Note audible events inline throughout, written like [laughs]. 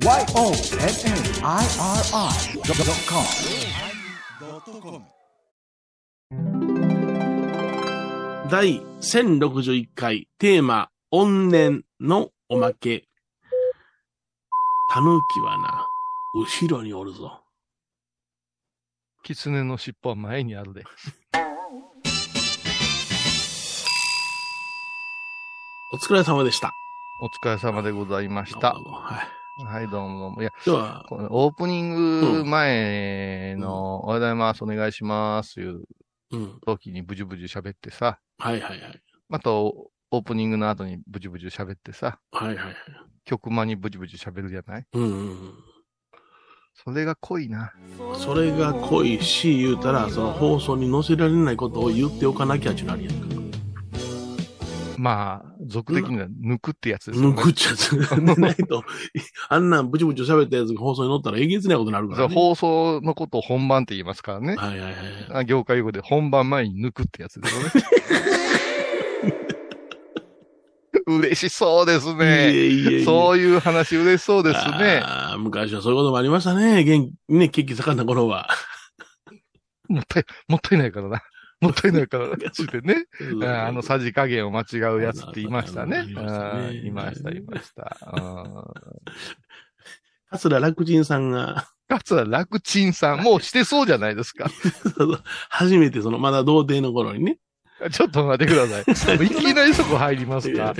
YONNIRI.com 第1061回テーマ、怨念のおまけ。タヌキはな、後ろにおるぞ。狐の尻尾は前にあるで。お疲れ様でした。お疲れ様でございましたはい。はい、どうもどうも。いや、今日は、このオープニング前の、おはようございます、お願いします、いううん。時にブジュブジュ喋ってさ、はいはいはい。またオープニングの後にブジュブジュ喋ってさ、はいはいはい。曲間にブジュブジュ喋るじゃない？うんうんそれが濃いな。うん。それが濃いし、言うたら、その放送に載せられないことを言っておかなきゃちゅうなりやんか。まあ、俗的には抜くってやつですよね。抜くっちゃつ。でないと、[laughs] あんなんブチブチ喋ったやつが放送に載ったらえげつないことになるから、ね。放送のことを本番って言いますからね。はいはいはい。あ業界用語で本番前に抜くってやつですよね。[laughs] 嬉しそうですいね。えいえいえそういう話嬉しそうですね。昔はそういうこともありましたね。元気、ね、血気盛んな頃は。もったい、もったいないからな。もったいないからな。つってね。ああの、さじ加減を間違うやつって言いましたね。言いましたいました、桂楽ちんさんが、ー桂楽ちんさん、もうしてそうじゃないですか。初めてその、まだ童貞の頃にね。ちょっと待ってください。いきなりそこ入りますか。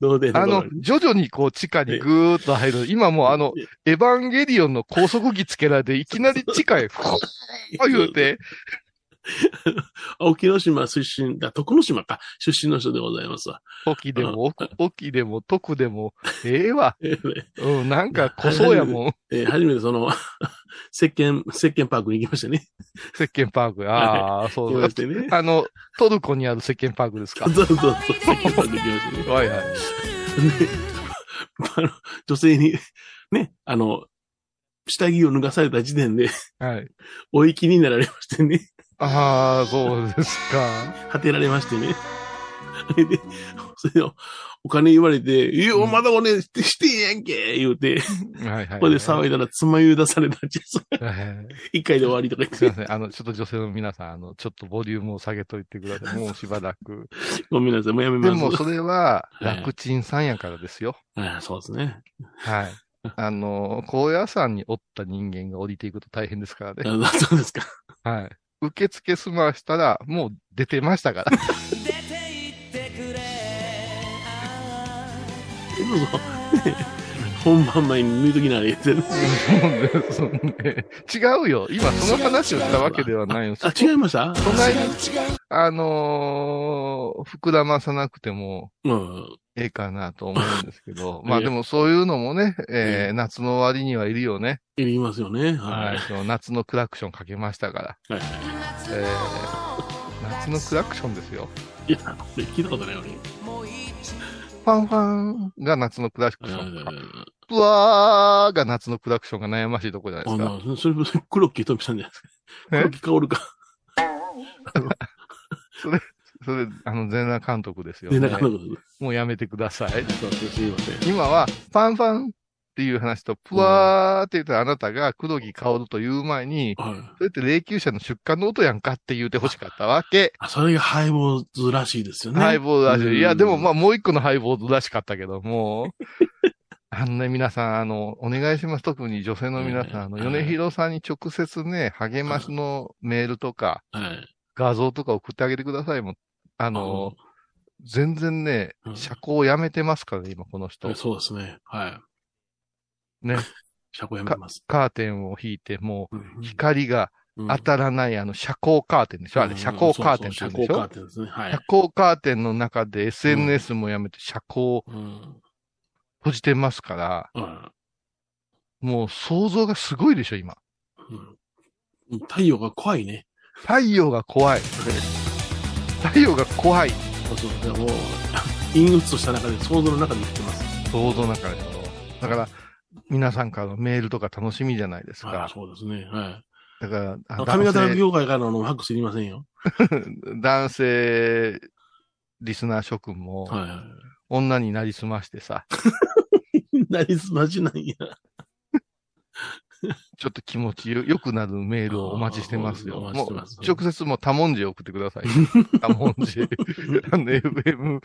童貞あのの頃に。、徐々にこう地下にぐーっと入る。今もうあの、エヴァンゲリオンの高速機つけられて、いきなり地下へ、ふわー言うて、[laughs] 沖ノ島出身、だ、徳之島か、出身の人でございますわ。沖でも、奥沖でも、徳でも、ええわ。[laughs] えーうん、なんか濃そうやもん。えー初めてその、[laughs] 石鹸、石鹸パークに行きましたね。石鹸パーク。ああ、そ行きうだましてね。あの、トルコにある石鹸パークですか？そうそうそう、石鹸パーク行きましたね。はいはい。で、あの、女性に、ね、あの、下着を脱がされた時点で、はい。お行きになられましてね。ああ、そうですか。果てられましてね。それで、それを、お金言われて、いや、まだおね、してしてんやんけ言うて、はいはい。ここで騒いだら、つまゆ出されたんです？はい一回で終わりとか言って、すいません。あの、ちょっと女性の皆さん、あの、ちょっとボリュームを下げといてください。[laughs] もうしばらく。ごめんなさい、もうやめでます。も、それは、はい楽ちんさんやからですよ。はいそうですね。はい。あの、高野山におった人間が降りていくと大変ですからね。あそうですか。はい。受付済ましたら、もう出てましたから。そうそうね本番前に抜いときなあれ言ってね。そうね違うよ。今その話をしたわけではないよ。あ、違いました？そんなに、あのー膨らまさなくてもうん。ええかなと思うんですけど。[laughs] まあでもそういうのもね、えー夏の終わりにはいるよね。いりますよね。は。はいい。その夏のクラクションかけましたから。はい。えー夏のクラクションですよ。いや、聞いたことないよね。ファンファンが夏のクラクシあョンか。プワーが夏のクラクションが悩ましいとこじゃないですか。の、それ、それ黒木とみさんじゃないですか。え？黒木かおるか。それ、あの、全裸監督ですよで、ね。中野君。もうやめてください。すいません。今は、ファンファンっていう話と、プワーって言ったらあなたが黒木薫という前に、はい。それって霊柩車の出荷の音やんかって言うて欲しかったわけ。あ、それがハイボーズらしいですよね。ハイボールらしうんい。いや、でもまあもう一個のハイボールらしかったけども、[laughs] あのね、皆さん、あの、お願いします。特に女性の皆さん、あの、はい米広さんに直接ね、励ましのメールとか、はい。画像とか送ってあげてください。もう、あの、全然ねう、ん車高やめてますからね、今この人。そうですね。はい。ね。[laughs] 車庫やめます。カーテンを引いて、もう光がうん当たらない、あの、遮光カーテンでしょあれ、遮光カーテンでしょ遮光カーテンですね。はい遮。光カーテンの中で SNS もやめて遮光うん。閉じてますから、うんもう想像がすごいでしょ、今。うん太陽が怖いね。太陽が怖い。太陽が怖い。そうそう。でもう、陰鬱とした中で、想像の中で生きてます。想像の中で。だから、皆さんからのメールとか楽しみじゃないですあか。そうですね。はい。だから、あ髪型業界からのファックスいりませんよ。[laughs] 男性リスナー諸君も、はいはい。女になりすましてさ、[laughs] なりすましなんや。[laughs] ちょっと気持ちよ良くなるメールをお待ちしてますよ。もう直接もう多文字を送ってください。[laughs] 多文字。あの、FM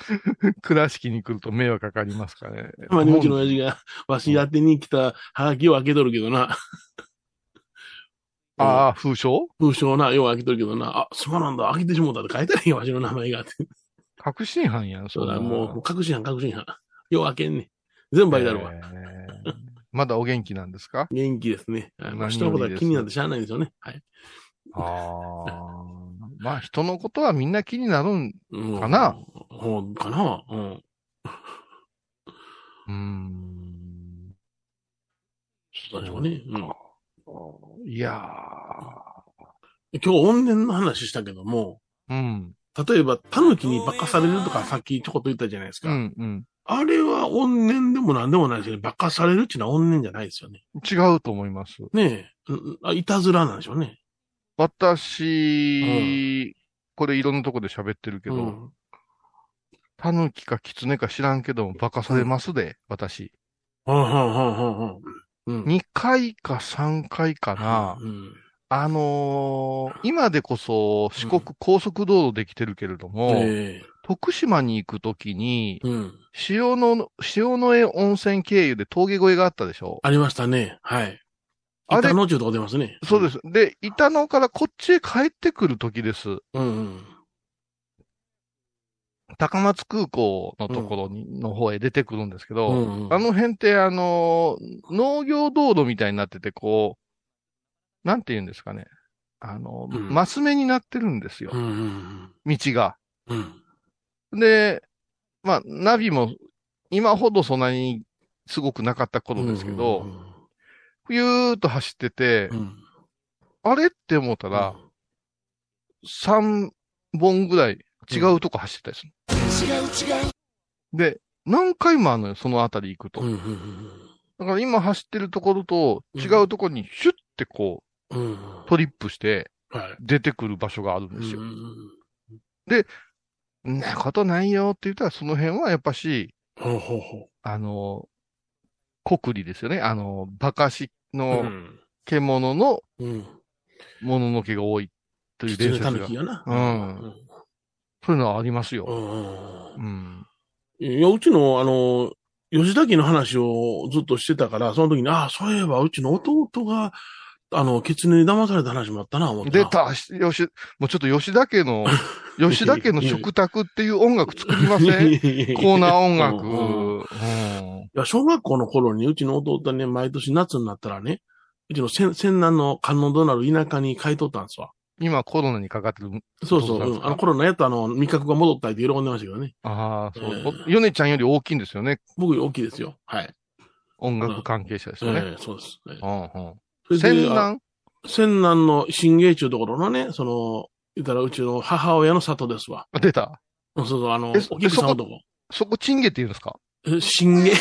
倉敷に来ると迷惑かかりますからね。まあ、うちの親父が、わし宛てに来たハガキを開けとるけどな。ああ、風書？封書をな、よう開けとるけどな、あ、そうなんだ、開けてしもうたって書いてないよ、わしの名前がって。確信犯やん、そうだ、んなもう、確信犯、確信犯。よう開けんね。全部開いてあるわ。えーまだお元気なんですか？元気ですね。はいまあ何人のことは気になってしゃあないですよね。はい。ああ。[laughs] まあ、人のことはみんな気になるん、うんかなほうかな？うん。うーん。そうでしょうね。うん。いや今日、怨念の話したけども、ー。うん。例えば、狸に化かされるとかさっきちょこっと言ったじゃないですか。うん、うん。あれは怨念でも何でもないですよね。化かされるっていうのは怨念じゃないですよね。違うと思います。ねえ。いたずらなんでしょうね。私、これいろんなとこで喋ってるけど、うん。タヌキかキツネか知らんけども、化かされますで、私。はんはんはんはんはん。うん。2回か3回かな。うん。あのー今でこそ四国高速道路できてるけれども、え徳島に行くときにえ、うん。塩の、塩の江温泉経由で峠越えがあったでしょ？ありましたね。はい。あれ板の中とか出ますね。そうです。で、板野からこっちへ帰ってくるときです。うんうん。高松空港のところに、の方へ出てくるんですけど、うんうんあの辺ってあのー農業道路みたいになってて、こう、なんて言うんですかね。あの、うんマス目になってるんですよう。んうん道が。うん。うん。で、まあ、ナビも今ほどそんなにすごくなかった頃ですけど、ふゆーっと走っててう、ん、あれって思ったら、3本ぐらい違うとこ走ってたりする。で、何回もあるのよ、そのあたり行くと。うん、うん、だから今走ってるところと違うところにシュッてこうん。うん。うトリップしてはい。出てくる場所があるんですよう。んんなことないよって言ったらその辺はやっぱし、あの、国利ですよね。あの、バカシう。のん。獣のうん。もののけが多いという伝狐説が。うんそういうのはありますよ。うん。いや、うちの、あの、吉田家の話をずっとしてたから、その時に、ああ、そういえば、うちの弟が、あの、狐に騙された話もあったな、思ってな。出た、しよし、もうちょっと吉田家の、[laughs] 吉田家の食卓っていう音楽作りません？[laughs] コーナー音楽。うんうんうんいや、小学校の頃に、うちの弟はね、毎年夏になったらね、うちの仙仙南の観音堂なる田舎に帰っとったんですわ。今コロナにかかってる。そうそう。そうなんあの頃のやっとあの、味覚が戻ったって喜んでましたけどね。ああ、そうヨネちゃんより大きいんですよね。僕より大きいですよ。はい。音楽関係者ですよね。ええそうです。ええうんそうん。れで仙南？仙南の新芸中ところのね、その、言ったらうちの母親の里ですわ。あ出た。そうそう、あの、お菊さんのとこ。そこ、チンゲって言うんですか？え新芸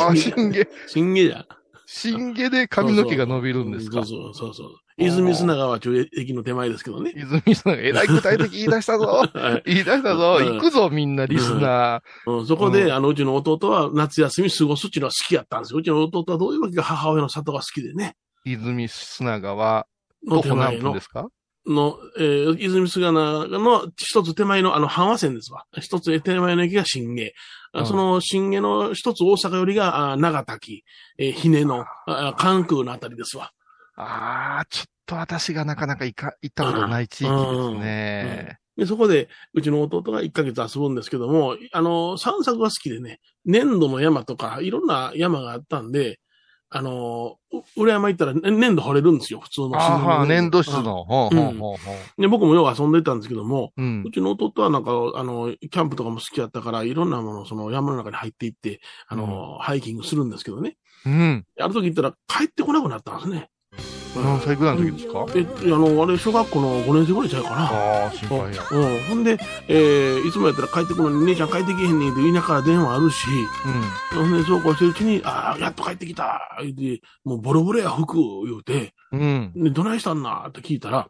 あ、チンゲ。新芸じゃん。チンゲで髪の毛が伸びるんですか？そうそうそうそう。泉砂川中駅の手前ですけどね。泉さんがえらい具体的言い出したぞ。[laughs] はい言い出したぞ。うん行くぞ、みんな、リスナうん、そこで、うんあの、うちの弟は夏休み過ごすっていうのは好きやったんですよ。うちの弟はどういうわけか母親の里が好きでね。ー。泉砂川、の歩何前の分で、すか？の、えー、泉菅名の一つ手前のあの、阪和線ですわ。一つ手前の駅が新芸。あうんその新芸の一つ大阪よりが、あ長滝、えー、ひねの、あ関空のあたりですわ。ああ、ちょっと私がなかなか行か、行ったことない地域ですね。で、そこで、うちの弟が1ヶ月遊ぶんですけども、あの、散策が好きでね、粘土の山とか、いろんな山があったんで、あの、う裏山行ったらね粘土掘れるんですよ、普通の。ああ、自然粘土質。の。ほうほうほうほうんで、僕もよう遊んでたんですけども、う。うんう。ちの弟はなんか、あの、キャンプとかも好きだったから、いろんなものをその山の中に入っていって、あの、ハイキングするんですけどね。うん。ある時行ったら帰ってこなくなったんですね。何歳ぐらいの時ですか？え、あの、あれ、小学校の5年生ぐらいちゃうかな。ああ、心配や。うん。ほんで、えー、いつもやったら帰ってくるのに、姉ちゃん帰ってけへんねんって田舎から電話あるし、ほんで、そうこうしてるうちに、ああ、やっと帰ってきた言うて、もうボロボロや服言うて、うん。うん。で、どないしたんなって聞いたら、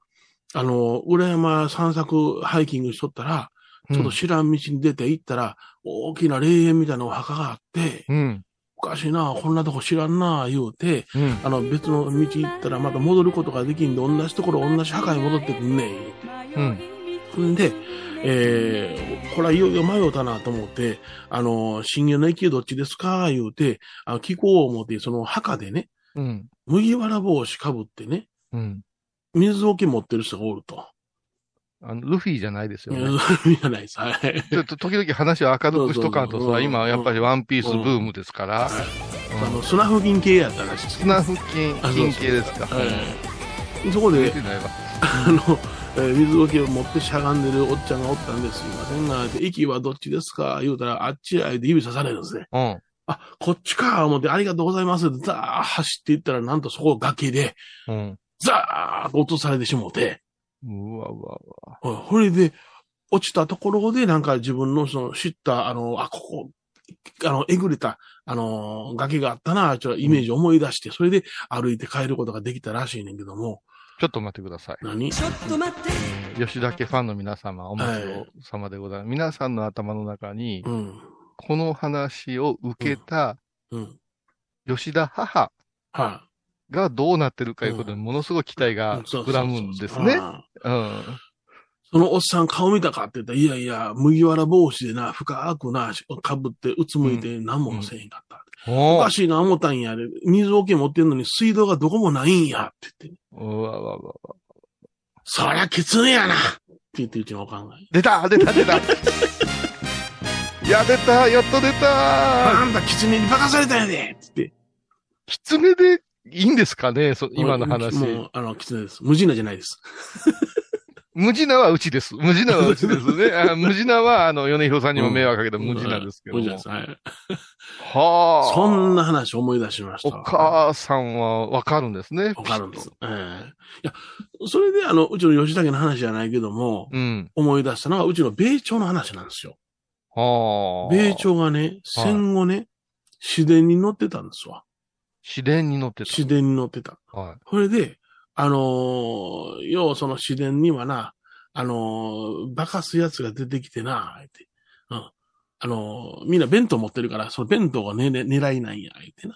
あの、裏山散策ハイキングしとったら、ちょっと知らん道に出て行ったら、大きな霊園みたいなお墓があって、うん。おかしいな、こんなとこ知らんな、言うて、うん。あの、別の道行ったらまた戻ることができんで、同じところ、同じ墓に戻ってくんねん。うん。ほんで、えー、これはいよいよ迷うたなと思って、あの、新業の駅どっちですか言うて、あの聞こう思って、その墓でね、うん。麦わら帽子かぶってね、うん。水桶持ってる人がおると。あの、ルフィじゃないですよね。水じゃないです。はい。ちょっと時々話を明るくしとかんとさ、今やっぱりワンピースブームですから、はいあの、スナフ銀系やったらしいですスナフ金、あそうそう金系ですか。はいそこで。あの、えー水桶を持ってしゃがんでるおっちゃんがおったんです。すいませんが、って駅はどっちですか？言うたら、あっちや、で指さされるんですね。うん。あ、こっちか、思って、ありがとうございますって、ザー走っていったら、なんとそこ崖で、うん。ザーッと落とされてしもうて、うわうわうわ。これで、落ちたところで、なんか自分のその知った、あの、あ、ここ、あの、えぐれた、あの、崖があったな、ちょっとイメージ思い出して、それで歩いて帰ることができたらしいねんけども、ちょっと待ってください。何？ちょっと待って。えー吉田家ファンの皆様、お待ちを様でございます。皆さんの頭の中に、うん。この話を受けたうん。吉田母はがどうなってるかいうことにものすごい期待い、が膨らむんですね。あうん。そのおっさん顔見たかって言ったら、いやいや、麦わら帽子でな、深くな、被って、うつむいて何もせえへんかった。おおかしいな思ったんや。で水桶持ってんのに水道がどこもないんや。って言って。うわうわうわそりゃ、狐やなって言ってうちのおかんが。出た出た出たいや、出たやっと出たあんた狐に化かされたんやでつって。狐でいいんですかね？そ今の話。もう、あの、狐です。無地なじゃないです。[laughs] 無地なはうちです。無地なはうちですね。[laughs] あ無地なは、あの、米広さんにも迷惑かけた無地なんですけども。無地なんです。はい。はあ。[laughs] そんな話思い出しましたおわ。母さんはわかるんですね。わかるんです。ええいや、それであの、うちの吉武の話じゃないけども、とうん。思い出したのが、うちの米朝の話なんですよ。はあ。米朝がね、戦後ね、市電に乗ってたんですわ。市電に乗って市電に乗ってた。た。はい。それで、あのー要はその市電にはな、あのーバカすやつが出てきてな、って。うん。あのーみんな弁当持ってるから、その弁当がね、ね狙いないんや、言ってな。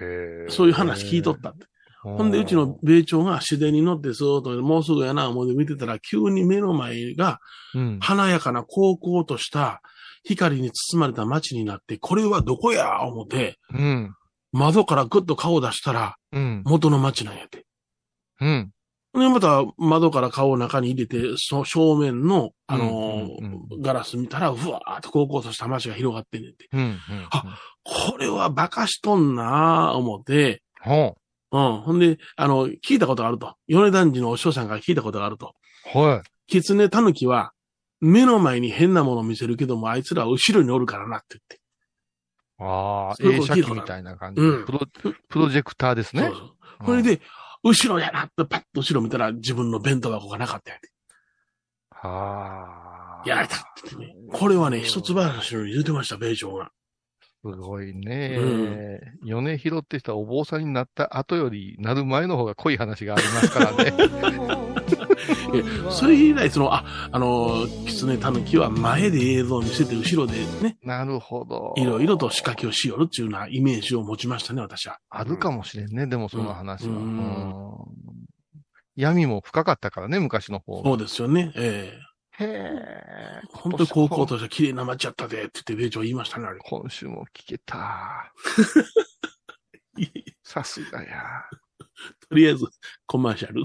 へえそういう話聞いとったって。ほんで、うちの、米朝が市電に乗ってずーっと、もうすぐやな、思いで見てたら、急に目の前が、うん。華やかな高校とした光に包まれた街になって、これはどこや思って、うん。窓からぐっと顔を出したら、うん。元の街なんやて。うん。で、また窓から顔を中に入れて、その正面の、あのーうんうんガラス見たら、うわーっと高校とした街が広がってんねんて。うん。うん。あこれはバカしとんなー思って、はうん。ほんで、あの、聞いたことがあると。米男児のお師匠さんから聞いたことがあると。あ。はい。狐狸は、目の前に変なものを見せるけども、あいつらは後ろにおるからなって言って。ああ、映写機みたいな感じ。うんプロ、プロジェクターですね。そうそう。これで、後ろやなってパッと後ろ見たら自分の弁当箱がなかったんやて。はあ。やられたって言ってね。これはね、一つ話の言うてました、米朝が。すごいね。う米広って人はお坊さんになった後よりなる前の方が濃い話がありますからね。[laughs] [laughs] えそれ以来、その、あ、あの、狐狸は前で映像を見せて、後ろでね、なるほど。いろいろと仕掛けをしよるっていうようなイメージを持ちましたね、私は。あるかもしれんね、でもその話は。うんうん闇も深かったからね、昔の方。そうですよね。ええへえ。本当に高校として綺麗な街やったで、って言って米朝言いましたね、あれ。今週も聞けた。[laughs] さすがや。[laughs] とりあえず、コマーシャル。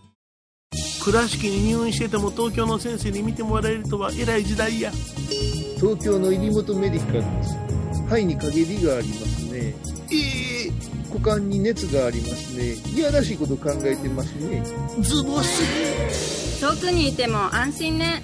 倉敷に入院してても東京の先生に見てもらえるとは偉い時代や。東京の入本メディカルです肺に陰りがありますねええ股間に熱がありますねいやらしいこと考えてますねズボス。遠くにいても安心ね。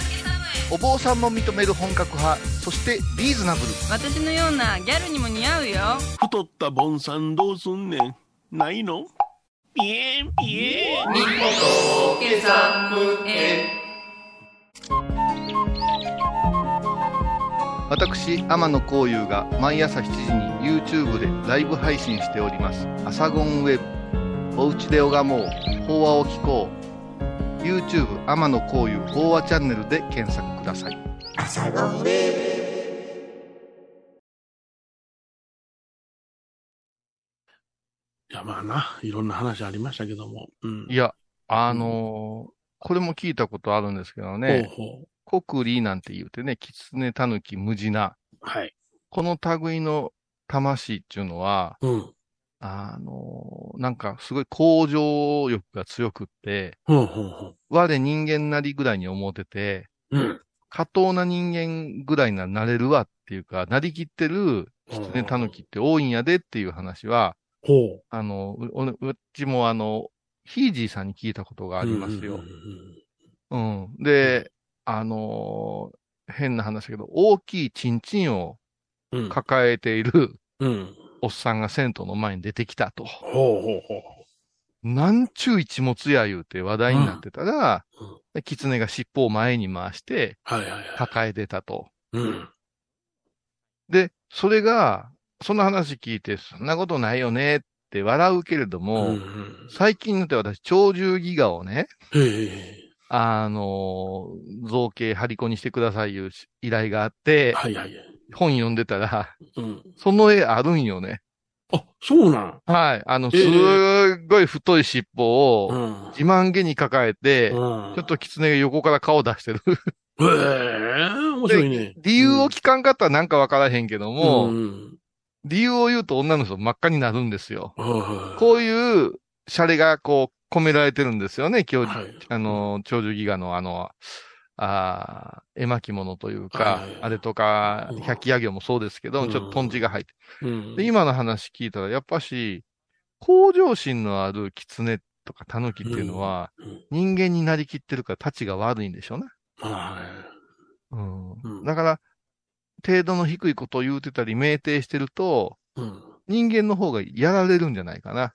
お坊さんも認める本格派そしてリーズナブル。私のようなギャルにも似合うよ。太ったボンさんどうすんねん。ないの？ピエンピエン。みほとけサムへ私天野幸雄が毎朝7時に YouTube でライブ配信しております「アサゴンウェブ」「おうちで拝もう。法話を聞こう」YouTube 天野幸雄法話チャンネルで検索くださいいやまあないろんな話ありましたけどもうんいやあのーこれも聞いたことあるんですけどねほうコクリなんて言うてねキツネタヌキムジナはいこの類の魂っていうのはうんあのーなんかすごい向上欲が強くってほうほうほ我人間なりぐらいに思っててううん。過当な人間ぐらいななれるわっていうか、なりきってる狐タヌキって多いんやでっていう話は、ほう。あの、うちもあの、ヒージーさんに聞いたことがありますよ。うんで、あのー変な話だけど、大きいチンチンを抱えているうんおっさんが銭湯の前に出てきたと。ほうほうほうなんちゅう一物や言うて話題になってたらうん。うん、で狐が尻尾を前に回してはいはいはい。抱えてたと。うん。で、それが、その話聞いて、そんなことないよねって笑うけれども、うんうん。最近になって私、鳥獣戯画をね、あのー造形張り子にしてくださいいう依頼があって、はいはいはい本読んでたら、うん。その絵あるんよね。あそうなん？はい。あの、ええすっごい太い尻尾をうん。自慢げに抱えて、ちちょっと狐が横から顔出してる。へえ面白いね。理由を聞かんかったらなんかわからへんけども、うん。理由を言うと女の人真っ赤になるんですよ。はいこういうシャレがこう込められてるんですよね、今日、はい。あの、長寿ギガのあの、あー絵巻物というか、はいあれとかうん、百鬼夜行もそうですけど、うん。ちょっとトンチが入って。うん。で、今の話聞いたら、やっぱし、向上心のある狐とか狸っていうのは、うん。人間になりきってるから、立ちが悪いんでしょうね。はい。うん。うん。だから、程度の低いことを言うてたり、酩酊してると、うん。人間の方がやられるんじゃないかな。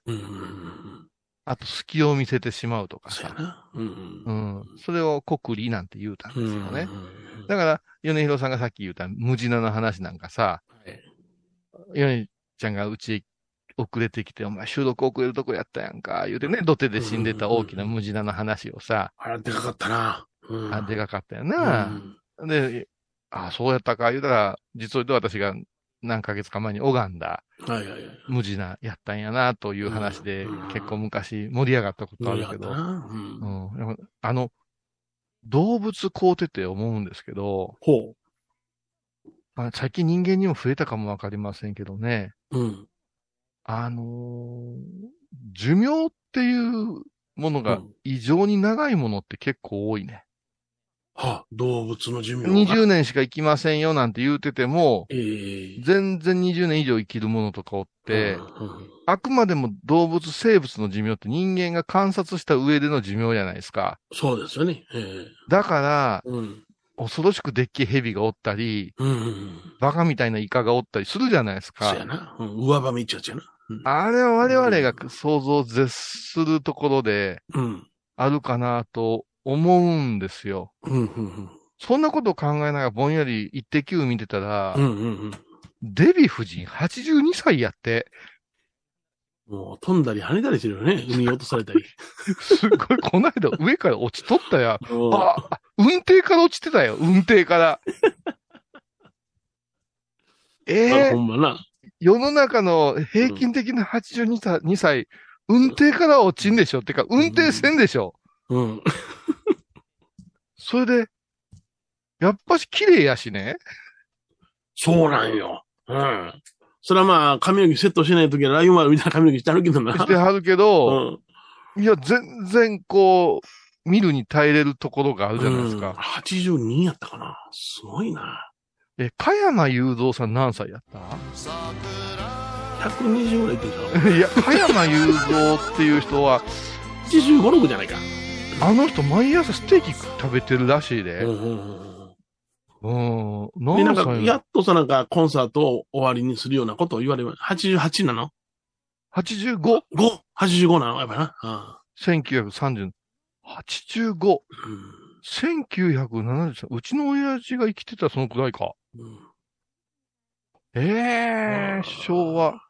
あと、隙を見せてしまうとかさ。そううんうん。それを国利なんて言うたんうんですよね。うんだから、米広さんがさっき言った無地なの話なんかさ、はい。米ちゃんがうちへ遅れてきて、お前収録遅れるとこやったやんか、言うてね、土手で死んでた大きな無地なの話をさ、あれでかかったな。うん。あ、でかかったような。ん。で、あ、そうやったか、言うたら、実を言うと私が何ヶ月か前に拝んだ無地なやったんやな、という話で、うん。結構昔盛り上がったことあるけど、あの、動物買うてて思うんですけど、ほまあ、最近人間にも増えたかもわかりませんけどね、ううん。あのー寿命っていうものがうん。異常に長いものって結構多いね。は動物の寿命が。20年しか生きませんよなんて言うてても、ええ。全然20年以上生きるものとかおって、あくまでも動物、生物の寿命って人間が観察した上での寿命じゃないですか。そうですよね。ええ。だから、うん。恐ろしくでっけえ蛇がおったり、うんうんうん。バカみたいなイカがおったりするじゃないですか。そうやな。うん。上ばみっちゃうやつやな。うん。あれは我々が想像を絶するところでうん。あるかなと思うんですよ。うんうんそんなことを考えながらぼんやり一滴見てたら、うんうんうんうんデヴィ夫人82歳やって、もう飛んだり跳ねたりしてるよね。海に落とされたり。[laughs] すごい、この間上から落ちとったや。うんあ、あ運転から落ちてたよ、運転から。えあえほんまな。世の中の平均的な82歳、2歳、運転から落ちんでしょってか、運転せんでしょ、うん。それで、やっぱし綺麗やしね。そうなんよ。うん。それはまあ、髪の毛セットしないときはライオン丸みたいな髪の毛してあるけどな。してはるけうど、ん。いや、全然こう、見るに耐えれるところがあるじゃないですうんか。82やったかな。すごいな。え、加山雄三さん何歳やった？120ぐらいいってんじゃん。いや、加山雄三っていう人は、85、6じゃないか。あの人毎朝ステーキ食べてるらしいで。うん。で、なんか、やっとさ、なんか、コンサートを終わりにするようなことを言われます。88なの ?85、?5?85 なの？やっぱな。あ1930、85、あうん1970、うちの親父が生きてたらそのくらいか。うんええ昭和。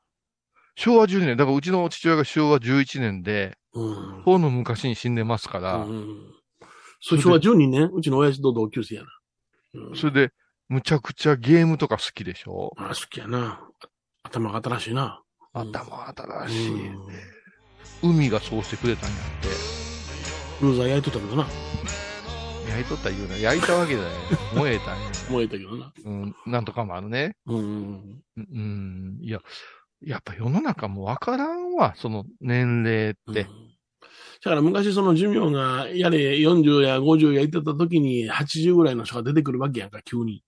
昭和12年。だからうちの父親が昭和11年で、うん。ほの昔に死んでますから、うん。そう、昭和12年、うちの親父と同級生やな。うんそれで、むちゃくちゃゲームとか好きでしょ？あ好きやな。頭が新しいな。うん頭新うしい。ん海がそうしてくれたんやって。ルーザー焼いとったけどな。焼いとった言うな。焼いたわけだよ。燃えたんや。[laughs] 燃えたけどな。うん、なんとかもあるね。うん。うんうん、いや、やっぱ世の中もわからんわ、その年齢って。うんだから昔その寿命がやれ40や50やいってた時に80ぐらいの人が出てくるわけやんか、急に。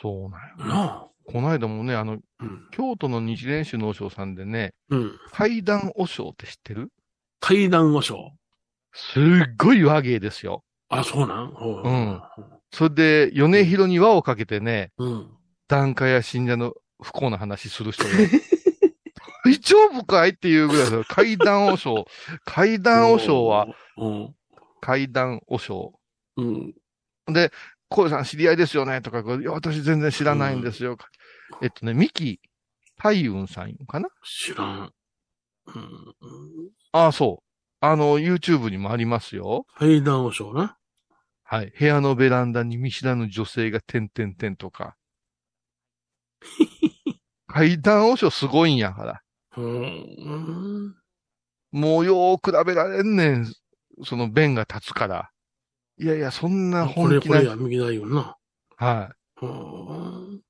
そうなんよ。なあ。この間もね、あの、うん。京都の日蓮宗の和尚さんでね、うん。階段和尚って知ってる？階段和尚。すっごい和芸ですよ。あ、そうなん？うん。それで、米広に輪をかけてね、うん。檀家や信者の不幸な話する人が、大丈夫かいっていうぐらいですよ。階段和尚。階段和尚は、うん。階段和尚。うん。で、こうさん知り合いですよねとか、いや、私全然知らないんですよ。えっとね、三木太雲さんかな？知らん。うん。ああ、そう。あの、YouTube にもありますよ。階段和尚な。はい。部屋のベランダに見知らぬ女性が点々点とか。[laughs] 階段和尚すごいんやから。うん。もうよー比べられんねん。その弁が立つから。いやいや、そんなこれ本気な。これや、右だよな。はうん。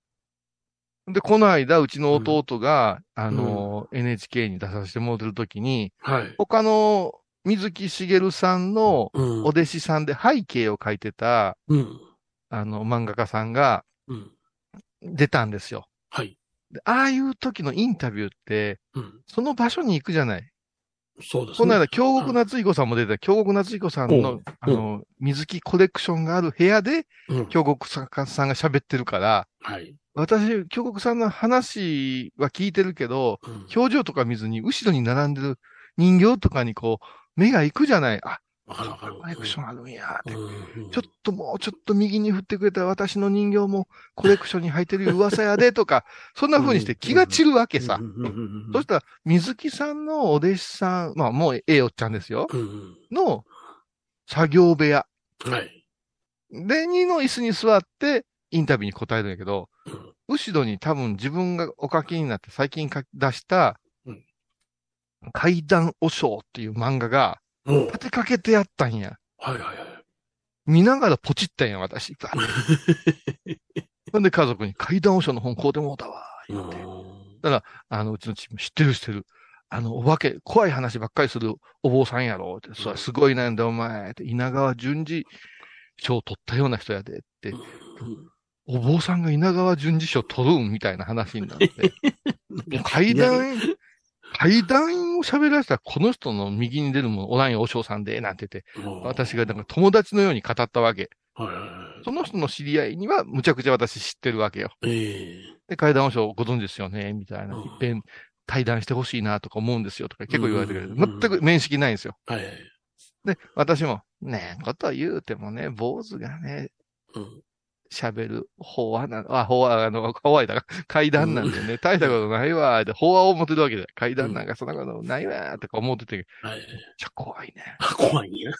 い。で、この間、うちの弟が、あの、NHK に出させてもらってる時に、はい。他の水木しげるさんのうんお。弟子さんで背景を描いてた、うん。あの、漫画家さんがうん。出たんですよ。はい。でああいう時のインタビューって、うん。その場所に行くじゃない。そうですね。この間、京極夏彦さんも出てた、京極夏彦さんの、うんあの、水木コレクションがある部屋で、うん。京極さんが喋ってるから、はい。私、京極さんの話は聞いてるけど、うん表情とか見ずに、後ろに並んでる人形とかにこう、目が行くじゃない。あ、コレクションあるんやって。うん。ちょっともうちょっと右に振ってくれたら私の人形もコレクションに入ってる噂やでとか、[laughs] そんな風にして気が散るわけさそしたら、水木さんのお弟子さん、まあもうええおっちゃんですよ。の作業部屋。はい。で、2の椅子に座ってインタビューに答えるんやけど、うん後ろに多分自分がお書きになって最近書き出したうん、階段和尚っていう漫画がおう立てかけてやったんや。はいはいはい。見ながらポチったんや、私。[laughs] ほんで家族に階段和尚の本買うてもうたわ、言って。あの、うちのチーム知ってる知ってる。あの、お化け、怖い話ばっかりするお坊さんやろって、それすごいなんだお前って、稲川淳二賞取ったような人やでって、お坊さんが稲川淳二賞取るんみたいな話になって。[laughs] もう階段、階段を喋らせたらこの人の右に出るものおらんよ、お尚さんで、なんて言って、うん私がなんか友達のように語ったわけ。その人の知り合いにはむちゃくちゃ私知ってるわけよ。ええで、階段和尚ご存知ですよね、みたいな。うんいっぺん対談してほしいなとか思うんですよとか結構言われてるけど、うん全く面識ないんですよ。で、私も、ねえ、こと言うてもね、坊主がね、うん喋る法話な、あ、法話、あの、怖いだから、階段なんでね、大したことないわ、で、法話を思ってるわけで、階段なんかそんなことないわ、とか思ってて、めっ。ちゃ怖いね。あ、怖いんや。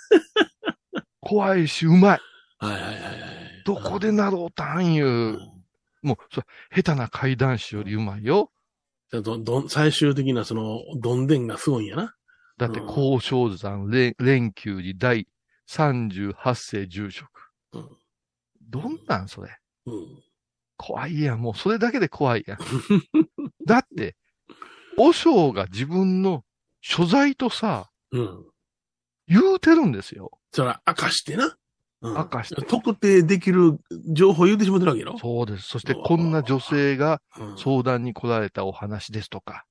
怖いし、うまい。はいはいはいはい。どこでなろうたんいうう。んもう、そ下手な階段師よりうまいよ。どんどん、最終的なその、どんでんがすごいんやな。だって、うん高尚山、連連休寺第38世住職。うんどんなんそれ？うん。怖いやん。もうそれだけで怖いやん。[laughs] だって、和尚が自分の所在とさ、うん。言うてるんですよ。そら、明かしてな。うん明かして特定できる情報言うてしまってるわけやろ？そうです。そしてこんな女性がうん相談に来られたお話ですとか、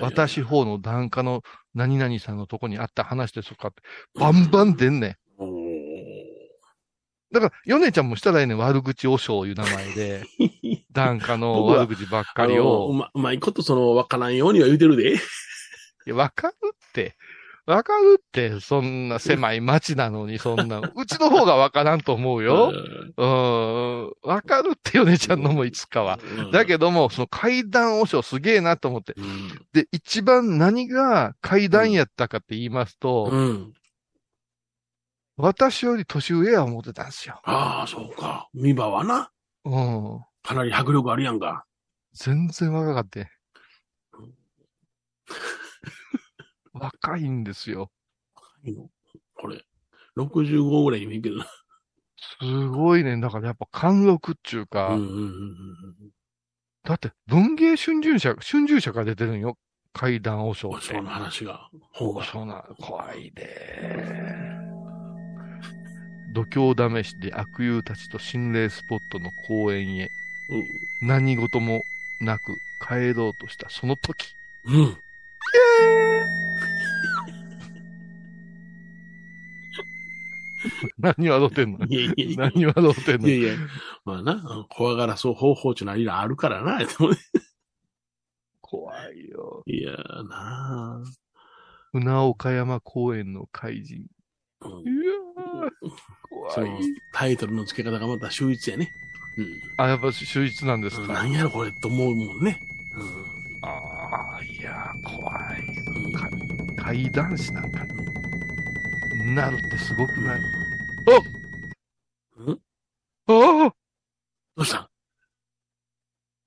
私方の檀家の何々さんのとこにあった話ですとかって、バンバン出んねだから、ヨネちゃんもしたらええねん、悪口和尚いう名前で、[laughs] 檀家の悪口ばっかりあのうを。ま、うまいことその、わからんようには言うてるで。いやわかるって。わかるって、そんな狭い町なのに、そんな。[laughs] うちの方がわからんと思うよ。うん。わかるって、ヨネちゃんのもいつかは。うんだけども、その階段和尚すげえなと思って。うんで、一番何が階段やったかって言いますと、うん。私より年上や思ってたんですよ。ああ、そうか。見場はな。うん。かなり迫力あるやんか。全然若かって。[laughs] 若いんですよ。いいの？これ。65ぐらいにもいいけどな。すごいね。だからやっぱ貫禄っちゅうか、うんうんうんうんだって文芸春秋社、春秋社から出てるんよ。階段和尚うん。って。その話が。ほうが。そうな、怖いで。度胸試しで悪友たちと心霊スポットの公園へ何事もなく帰ろうとしたその時。うん。うん。何笑ってんの？いやいやいや。何笑ってんの？いやいや。まあな、怖がらそう方法っていうのはあるからな。でもね怖いよ。いやーな船岡山公園の怪人。あ、うんいやーその。タイトルの付け方がまた秀逸やね。あ、やっぱ秀逸なんですうん。か。何やろこれと思うもんね。ああ、いやー、怖い。うん。か怪談師なんかになるってすごくない？うんああどうした？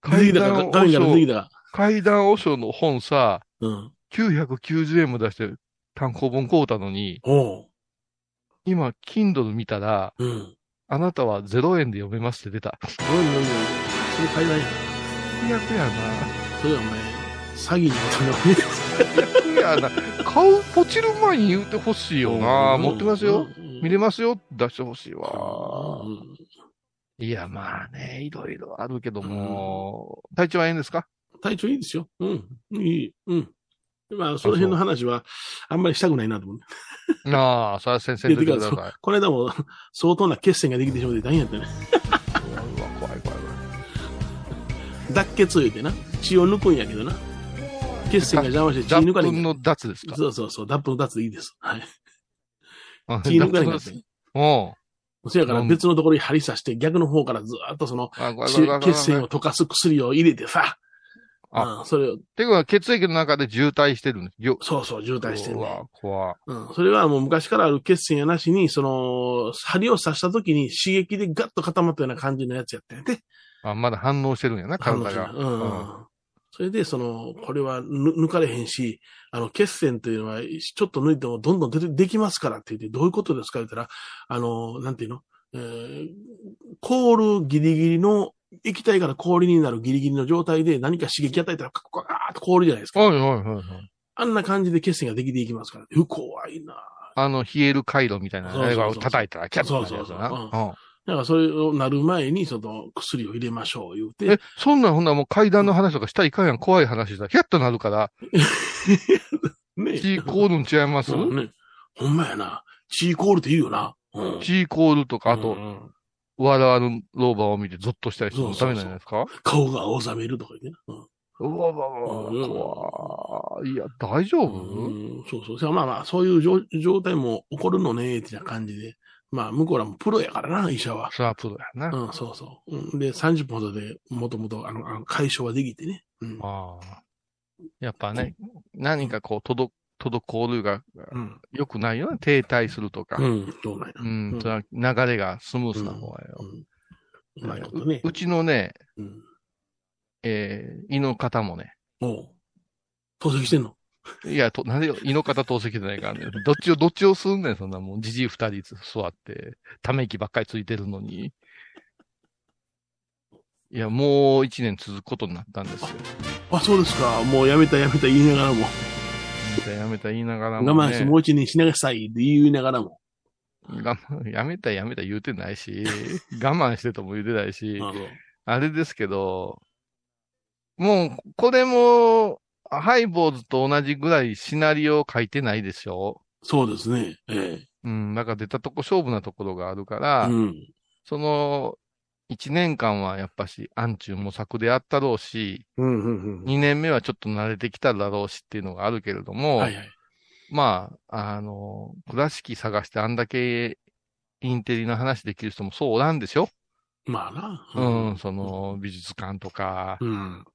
階段画面か？ら出てき和尚、たか階段和尚の本さ、うん。990円も出して単行本買うたのに、おう。今、Kindle 見たら、うん。あなたは0円で読めますって出た。おいおいおいそれ階段や。最悪やな。それはお前、詐欺に当たる最悪やな。買う、ポチる前に言うてほしいよな。持ってますよ。。見れまますよ。出してほしいわ。うんいや、まあね、いろいろあるけども、体調はええんですか？体調いいですよ。うん。いい。うん。まあ、その辺の話は、あんまりしたくないなと思う。ああ、それは先生出てください。この間も、相当な血栓ができてしまって大変やったね。うわ、怖い怖い怖い。脱血言うてな。血を抜くんやけどな。血栓が邪魔して血脱抜かれへん粉の脱ですか？そうそうそう。脱粉の脱でいいです。はい。あ [laughs] 血抜かれへんかった脱粉おうそやから別のところに針刺して、逆の方からずーっとその、血栓を溶かす薬を入れてさ、あうん、それを、ていうか、血液の中で渋滞してるんです。よそうそう、渋滞してんね。うわ、怖い。うん。それはもう昔からある血栓やなしに、その、針を刺した時に刺激でガッと固まったような感じのやつやったんやて。あ、まだ反応してるんやな、体が。うん、うん。それで、その、これはぬ抜かれへんし、あの、血栓というのは、ちょっと抜いてもどんどん出て、できますからって言って、どういうことですか言ったら、あの、なんていうの？えー、凍るギリギリの、液体から氷になるギリギリの状態で何か刺激与えたら、カッカーッと凍るじゃないですか。はいはいはいはい。あんな感じで血栓ができていきますから。う怖いなあの、冷える回路みたいな、そうそうそうあれが叩いたらキャッとなるやつだな。そうそううんだからそれをなる前に、その薬を入れましょう言うてえ。、そんなんほんならもう階段の話とかしたらいかんやん。怖い話だ。ヒャッとなるから、[laughs] ね血凍るん違います？うんね。ほんまやな。血凍るって言うよな。うん。血凍るとか、あと、うん笑わぬ老婆を見てゾッとしたりするのそうそうそうダメなんですか？顔が青ざめるとか言ってな。うんうわうわうわうい。いや、大丈夫？うん、そうそう。じゃあまあまあ、そういう状状態も起こるのね、ってな感じで。まあ、向こうらもプロやからな、医者は。それはプロやな。うん、そうそう。うん、で、30分ほどでもともと、あの、あの解消はできてね。うん。ああ。やっぱね、何かこう、届、滞るがうん。良くないよね。停滞するとか。ううん。ん、どうなんや。それは流れがスムースな方がよ。うん。うまいことね。うちのね、うん。えー、胃の方もね、おう。透析してんの？いや、と、なんでよ、胃の方透析じゃないからね。[laughs] どっちを、どっちをすんねん、そんなもん。じじい二人座って、ため息ばっかりついてるのに。いや、もう一年続くことになったんですよ。あ、そうですか。もうやめたやめた言いながらも、やめたやめた言いながらも、ね。我慢してもう一年しなさいって言いながらも。我 [laughs] 慢やめたやめた言うてないし、我慢してとも言うてないし、あれですけど、もう、これも、ハイボーズと同じぐらいシナリオを書いてないでしょ？そうですね。えうん、なんか出たとこ勝負なところがあるかえら、うん。その、一年間はやっぱし、暗中模索であったろうし、うん、うん、うん。二年目はちょっと慣れてきただろうしっていうのがあるけれども、はいはい。まあ、あの、倉敷探してあんだけインテリな話できる人もそうおらんでしょ？まあな。うん、そ、の美術館とか、うん。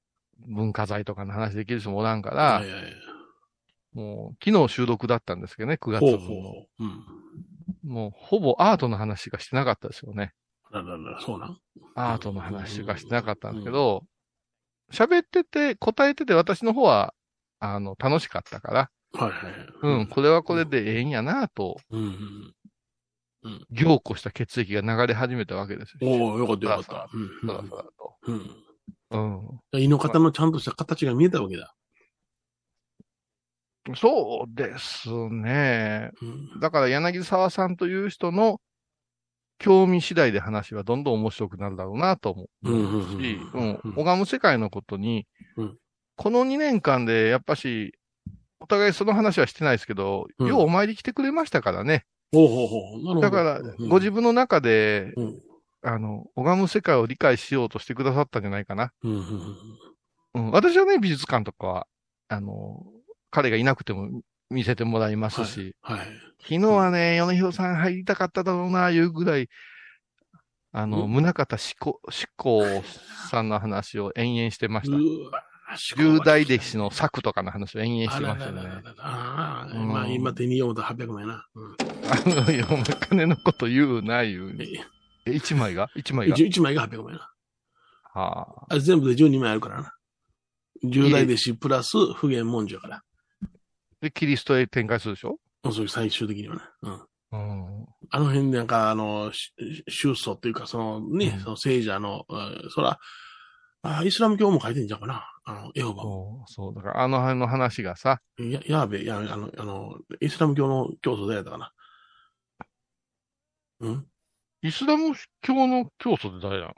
文化財とかの話できる人もおらんから、はいはい。もう、昨日収録だったんですけどね、9月分の。ほうほうほう。うん。もう、ほぼアートの話しかしてなかったですよね。あららら、そうなん？アートの話しかしてなかったんですけど、喋ってて、答えてて私の方は、あの、楽しかったから、はいはいはい。うん、これはこれでええんやなと、うんうん。凝固した血液が流れ始めたわけですよ。おおよかったよかった。うんさらさらと。うん。うん。うん。胃の方のちゃんとした形が見えたわけだ。そうですね。うん。だから柳沢さんという人の興味次第で話はどんどん面白くなるだろうなと思うし、うんうんううんん、拝む世界のことにうん、この2年間でやっぱし、お互いその話はしてないですけど、うんようお参り来てくれましたからね。ほうほうほう。なるほど。だから、うんご自分の中で、うん。あの、拝む世界を理解しようとしてくださったんじゃないかな。うん、私はね、美術館とかは、あの、彼がいなくても見せてもらいますし、はい。昨日はね、米広さん入りたかっただろうな、いうぐらい、あの、うん？宗方志功、志功さんの話を延々してました。重大歴史の作とかの話を延々してましたよね。ああ、うんまあ今手に読むと800万やな。うんあの、金のこと言うな、言うに。ええ、1枚が ?1 枚が一一枚が800万やな。はあ。あ全部で12枚あるからな。重大弟子プラス普賢文書やから。で、キリストへ展開するでしょ？そういう最終的にはな。うん。うん。あの辺でなんか、あの、し宗祖っていうか、そのね、うんその聖者の、うんそら、あイスラム教も書いてんじゃんかな？あの、エホバも。そう、そう。だから、あの辺の話がさ、や、やーべ、や、あの、あの、イスラム教の教祖誰やったかな？うん？イスラム教の教祖って誰な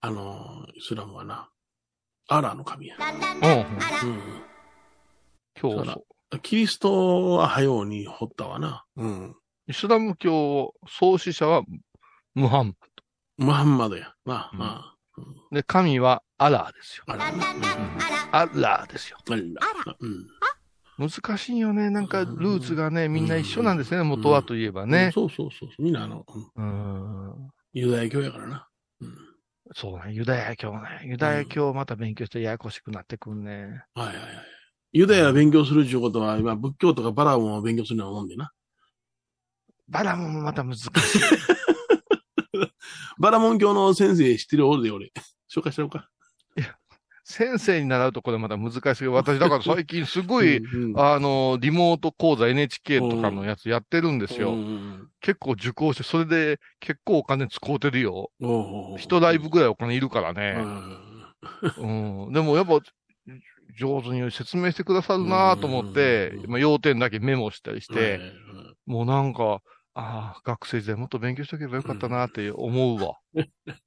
あの、イスラムはな、アラーの神や。のうん。うん。教祖。キリストは早うに掘ったわな。うん。イスラム教創始者はムハンムハンマドや。なあ、うんなあ。マ。で、神はアラーですよ。あら、うんアラーですよ。あら、うん。難しいよね。なんか、ルーツがね、みんな一緒なんですね。元はといえばね。そうそうそうそう。みんなあの、うんうん。ユダヤ教やからな。うん。そうね。ユダヤ教ね。ユダヤ教また勉強してややこしくなってくんね。はいはいはい。ユダヤ勉強するっていうことは、今、仏教とかバラモンを勉強するようなもんでな。バラモンもまた難しい。[laughs] バラモン教の先生知ってるおるで、俺。紹介しちゃおうか。先生に習うとこれまた難しい私だから最近すごい、[laughs] うんうんあの、リモート講座 NHK とかのやつやってるんですよ。うんうん結構受講して、それで結構お金使うてるよ。一ライブぐらいお金いるからうね。んうん。でもやっぱ、上手に説明してくださるなと思ってうん、まあ、要点だけメモしたりして、はいもうなんか、ああ、学生時代もっと勉強しとけばよかったなって思うわ。[laughs]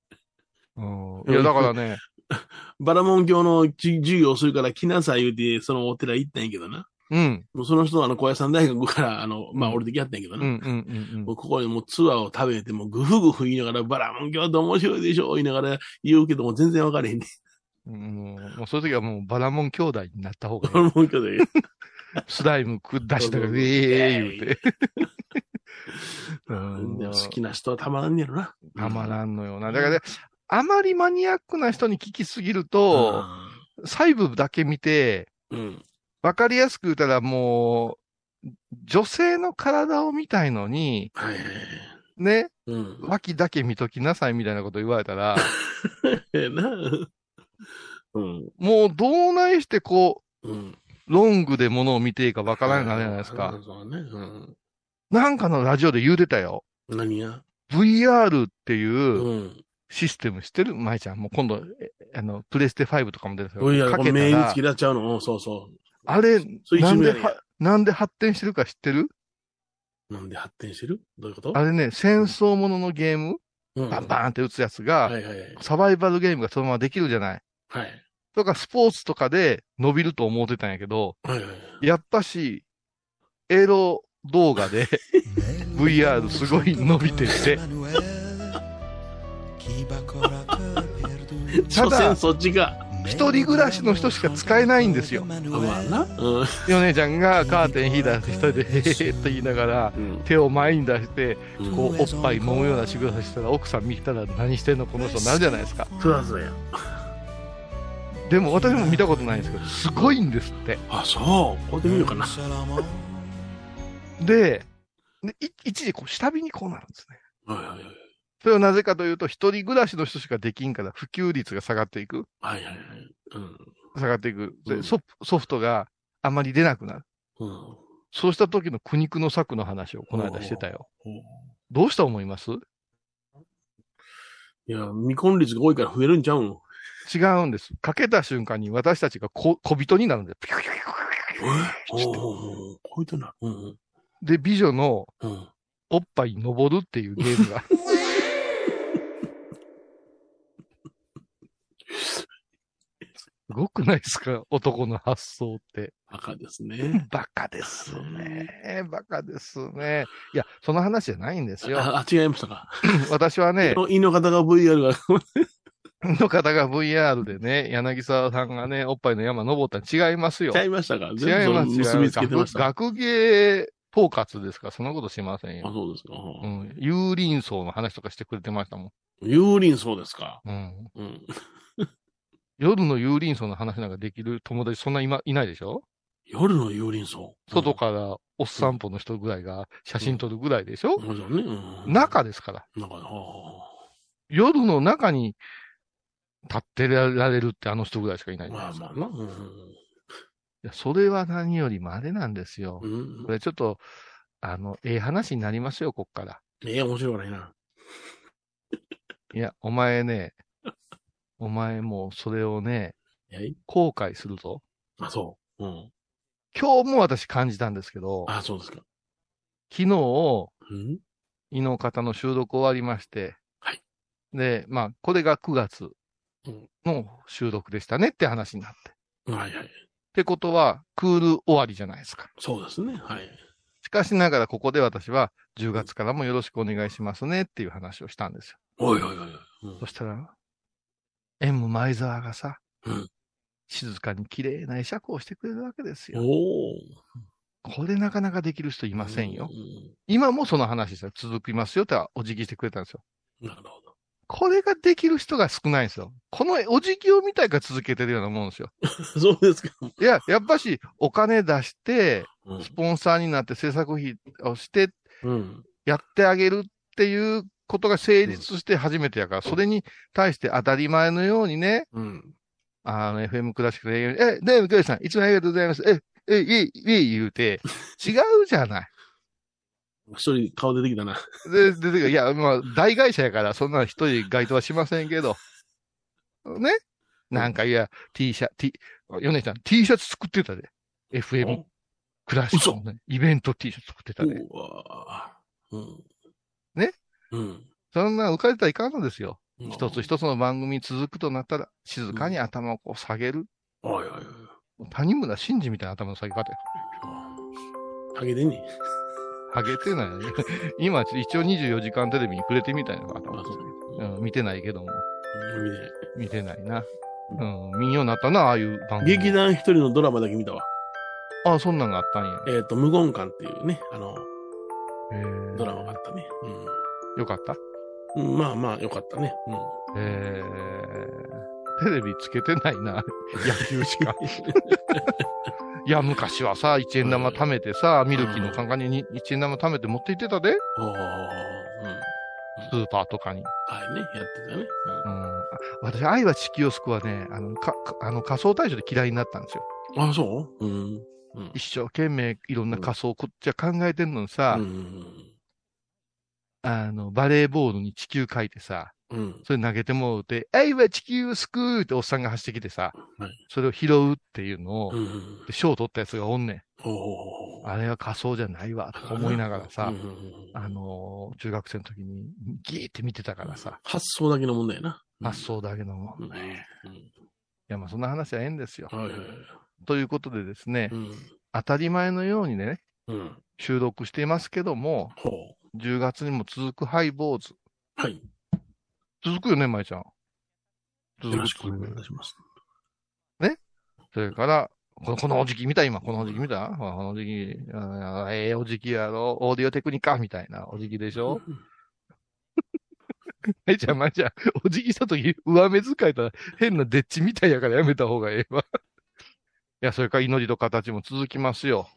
うん。いや、だからね、[laughs] バラモン教のじ授業をするから来なさい言うて、そのお寺行ったんやけどな。うん。もうその人はあの、小屋さん大学から、あの、まあ、降りてきやったんやけどな。うん、うん、うんもうここにもうツアーを食べて、もうグフグフ言いながら、バラモン教って面白いでしょ言いながら言うけども全然わかれへんね。うん。うんもうそういう時はもうバラモン兄弟になった方がバいい。ラモン教で。スライムく出したら、ええ言うて。[laughs] 好きな人はたまらんねやろな。たまらんのよな。だからね、あまりマニアックな人に聞きすぎると、細部だけ見て、うん。わかりやすく言ったらもう、女性の体を見たいのに、はいはいはい。ね、うん。脇だけ見ときなさいみたいなこと言われたら、[laughs] ええな。うん。もうどうないしてこうん。う、ロングでものを見ていいかわからんかじゃないですか。そうね。うん。なんかのラジオで言うてたよ。何や？VR っていう、うん。システム知ってる？舞ちゃん。もう今度、えあの、プレステ5とかも出てるいや、かけたこの目にらつけらっちゃうの。うんそうそあれ、そう一部やねんなんでは、なんで発展してるか知ってる？う。なんで発展してる？どういうこと？あれね、戦争もののゲーム、うんバンバーンって打つやつが、はいはいはい。サバイバルゲームがそのままできるじゃない。はい。とか、スポーツとかで伸びると思ってたんやけど、はいはい。やっぱし、エロ動画で [laughs] VR すごい伸びてて、[laughs] 所詮そっちが。一人暮らしの人しか使えないんですよ。まあな。うん。ヨネちゃんがカーテン引いたら一人でへって言いながら、うん手を前に出して、うんこう、おっぱい揉むような仕草したら、奥さん見たら何してんのこの人なるじゃないですか。そらそうや。でも私も見たことないんですけど、すごいんですって。あ、そう。これで見ようかな。で、でい一時こう、下火にこうなるんですね。はいはいはい。それはなぜかというと、一人暮らしの人しかできんから、普及率が下がっていく。はいはいはい。うん。下がっていく。うんでソフトがあまり出なくなる。うん。そうした時の苦肉の策の話をこの間してたよ。どうした思います？いや、未婚率が多いから増えるんちゃうの違うんです。かけた瞬間に私たちがこ小人になるんです。ピュピュピュピな。うんで、美女の。おっぱいに登るっていうゲームが。[laughs] すごくないですか？男の発想って。赤ですね。バカですね。バカですね。いや、その話じゃないんですよ。あ、あ違いましたか。[laughs] 私はね、[laughs] 胃の方が VR が、の方が VR でね、柳沢さんがね、おっぱいの山登ったら違いますよ。ちゃいましたか？違います、違い結びます。つけてました。あ、学学芸統括ですか？ら、そんなことしませんよ。そうですか。ううんん。有林層の話とかしてくれてましたも幽林そうですか？ん。うん。うん。[laughs] 夜の有林層の話なんかできる友達そんな今いないでしょ？夜の幽林層。外からおっさんぽの人ぐらいが写真撮るぐらいでしょ？うん中ですから。中夜の中に立ってられるってあの人ぐらいしかいないあじゃないですか。まあまあな。うんいやそれは何よりもあれなんですよ。うん。これちょっと、あの、ええ話になりますよ、こっから。ええ、面白いからいな。いや、お前ね、お前もうそれをね、後悔するぞ。あ、そう。うん。今日も私感じたんですけど、あ、そうですか。昨日、うん？胃の方の収録終わりまして、はい。で、まあ、これが9月うんの収録でしたねって話になって。はいはい。ってことは、クール終わりじゃないですか。そうですね。はい。しかしながら、ここで私は、10月からもよろしくお願いしますねっていう話をしたんですよ。おいおいおい。うんそしたら、M 前澤がさ、うん静かに綺麗な会釈をしてくれるわけですよ。おお。これなかなかできる人いませんよ。う今もその話ですよ。続きますよってお辞儀してくれたんですよ。ん。なるほど。これができる人が少ないんですよ。このお辞儀を見たいから続けてるようなもんですよ。[laughs] そうですか。いや、やっぱし、お金出して、うんスポンサーになって制作費をして、うん。やってあげるっていうことが成立して初めてやから、それに対して当たり前のようにね、うん。あの、FM クラシックで、え、デームクラシさん、いつもありがとうございます。え、え、いい、いい言うて、[laughs] 違うじゃない。一人顔出てきたな。で、で、でいや、まあ、大会社やから、そんな一人該当はしませんけど。ね？なんか、いや、T シャツ、T、米ちゃん、T シャツ作ってたで。FM クラシックのね、イベント T シャツ作ってたで。うわうん。ね？うん。そんな浮かれたらいかんのですよ。うん一つ一つの番組続くとなったら、静かに頭をこう下げる。おいおいおい。谷村新司みたいな頭の下げ方や。ハゲでんね上げてない。[laughs] 今、一応24時間テレビに触れてみたいな頭あ、のそう。うん、見てないけども。見てない見てないな。うん、見んようになったな、ああいう番組。劇団一人のドラマだけ見たわ。あそんなんがあったんや。えっ、と、無言館っていうね、あの、ドラマがあったね。よかった？うん。うん、まあまあ、よかったね。うん。えー、テレビつけてないな。[laughs] 野球しか。[laughs] いや、昔はさ、一円玉貯めてさ、ミルキーのカンカンに一円玉貯めて持って行ってたで。おーうん。スーパーとかに。はいね、やってたね。うん。あ私、愛は地球を救うはね、あの、か、かあの仮想大賞で嫌いになったんですよ。うん、あ、そう？うん。うん。一生懸命いろんな仮想をこっちは考えてんのにさ、うん。あの、バレーボールに地球書いてさ、うん。それ投げてもうて、あいは地球を救うっておっさんが走ってきてさ、はいそれを拾うっていうのを、うんうん。を取ったやつがおんねおん。あれは仮想じゃないわ、とか思いながらさうん、あのー中学生の時にギーって見てたからさ、発想だけの問題やな。発想だけのもうんん。ね。うんいや、まあそんな話はええんですよ。はい。ということでですね、うん。当たり前のようにね、うん。収録していますけども、ほう。10月にも続くハイボーズ。はい。続くよね、舞ちゃん。続くよろしくお願いいたします。それから、このこの時期見た？今、この時期見た？この時期、あーええお時期やろ、オーディオテクニカ？みたいなお時期でしょ？[laughs] 舞ちゃん、舞ちゃん、お辞儀した時、上目遣いたら変なデッチみたいやからやめた方がええわ。いや、それから祈りと形も続きますよ。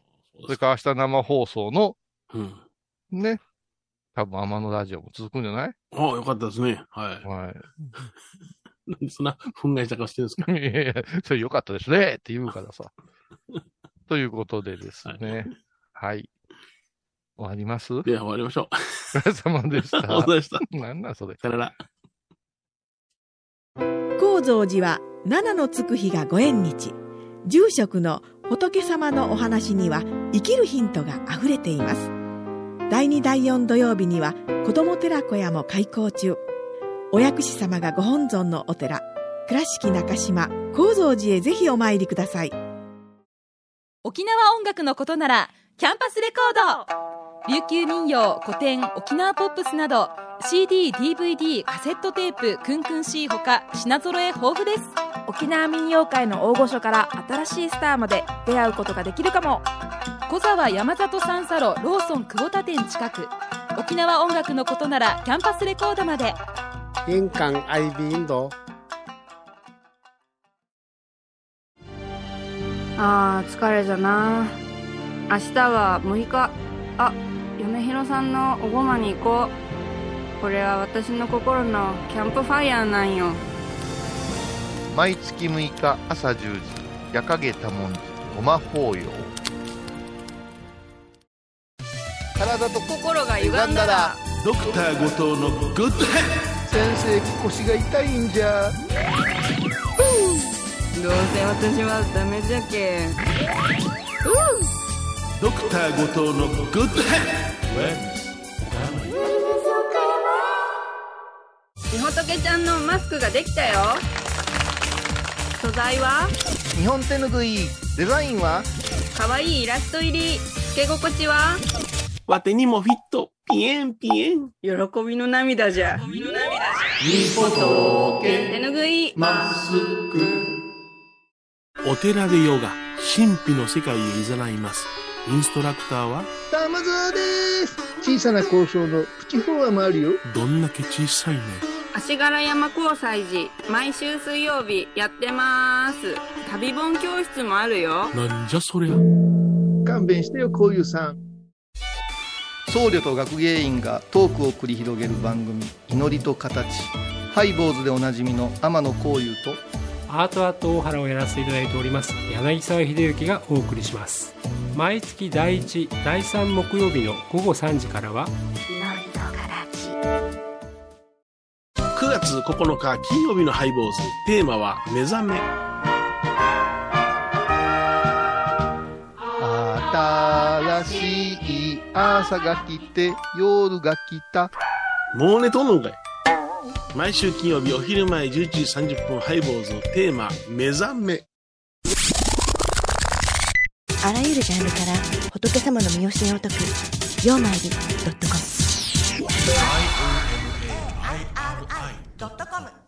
それから明日生放送の、うん。ね、多分天野ラジオも続くんじゃない？ああ、よかったですね。はい。はなんでそんな、憤慨した顔してるんですか？い。[laughs] いやいや、それ良かったですねって言うからさ。[laughs] ということでですね。はい。終わります？おでは終わりましょう。疲れ様でしおた。[laughs] 疲れ様でした。なんなんそれ。さよなら。高蔵寺は七のつく日がご縁日住職の仏様のお話には生きるヒントがあふれています第2第4土曜日には子ども寺小屋も開校中。お薬師様がご本尊のお寺倉敷中島・高蔵寺へぜひお参りください。沖縄音楽のことならキャンパスレコード。琉球民謡古典沖縄ポップスなど CD、DVD、カセットテープ、クンクン C ほか品揃え豊富です。沖縄民謡界の大御所から新しいスターまで出会うことができるかも小沢山里三佐路ローソン久保田店近く。沖縄音楽のことならキャンパスレコードまで。印港 IB 印度あー疲れじゃな。明日は6日。あ嫁ひろさんのおごまに行こう。これは私の心のキャンプファイヤーなんよ。毎月6日朝10時、夜影多文字、ごま法要。体と心が歪んだらドクター後藤のグッドヘッ先生腰が痛いんじゃ。どうせ私はダメじゃけドクター後藤のグッドヘッみほとけちゃんのマスクができたよ素材は日本手ぬぐい。デザインはかわいいイラスト入りつけ心地はわてにもフィット。ピエンピエン。喜びの涙じゃみほと手ぬぐいマスク。お寺でヨガ、神秘の世界へ誘います。インストラクターは、玉沢です小さな交渉のプチフォアもあるよどんだけ小さいね。足柄山交際時毎週水曜日やってます旅本教室もあるよなんじゃそりゃ。勘弁してよこういうさん僧侶と学芸員がトークを繰り広げる番組「祈りと形」ハイボーズでおなじみの天野幸雄とアートアート大原をやらせていただいております柳沢秀幸がお送りします毎月第1第3木曜日の午後3時からは9月9日金曜日のハイボーズ。テーマは目覚め。新しい朝が来て夜が来たもう寝とんのんかい。毎週金曜日お昼前11時30分ハイボーズのテーマ、目覚め。あらゆるジャンルから仏様の身教えを解く「曜マイルドットコム」ドットコム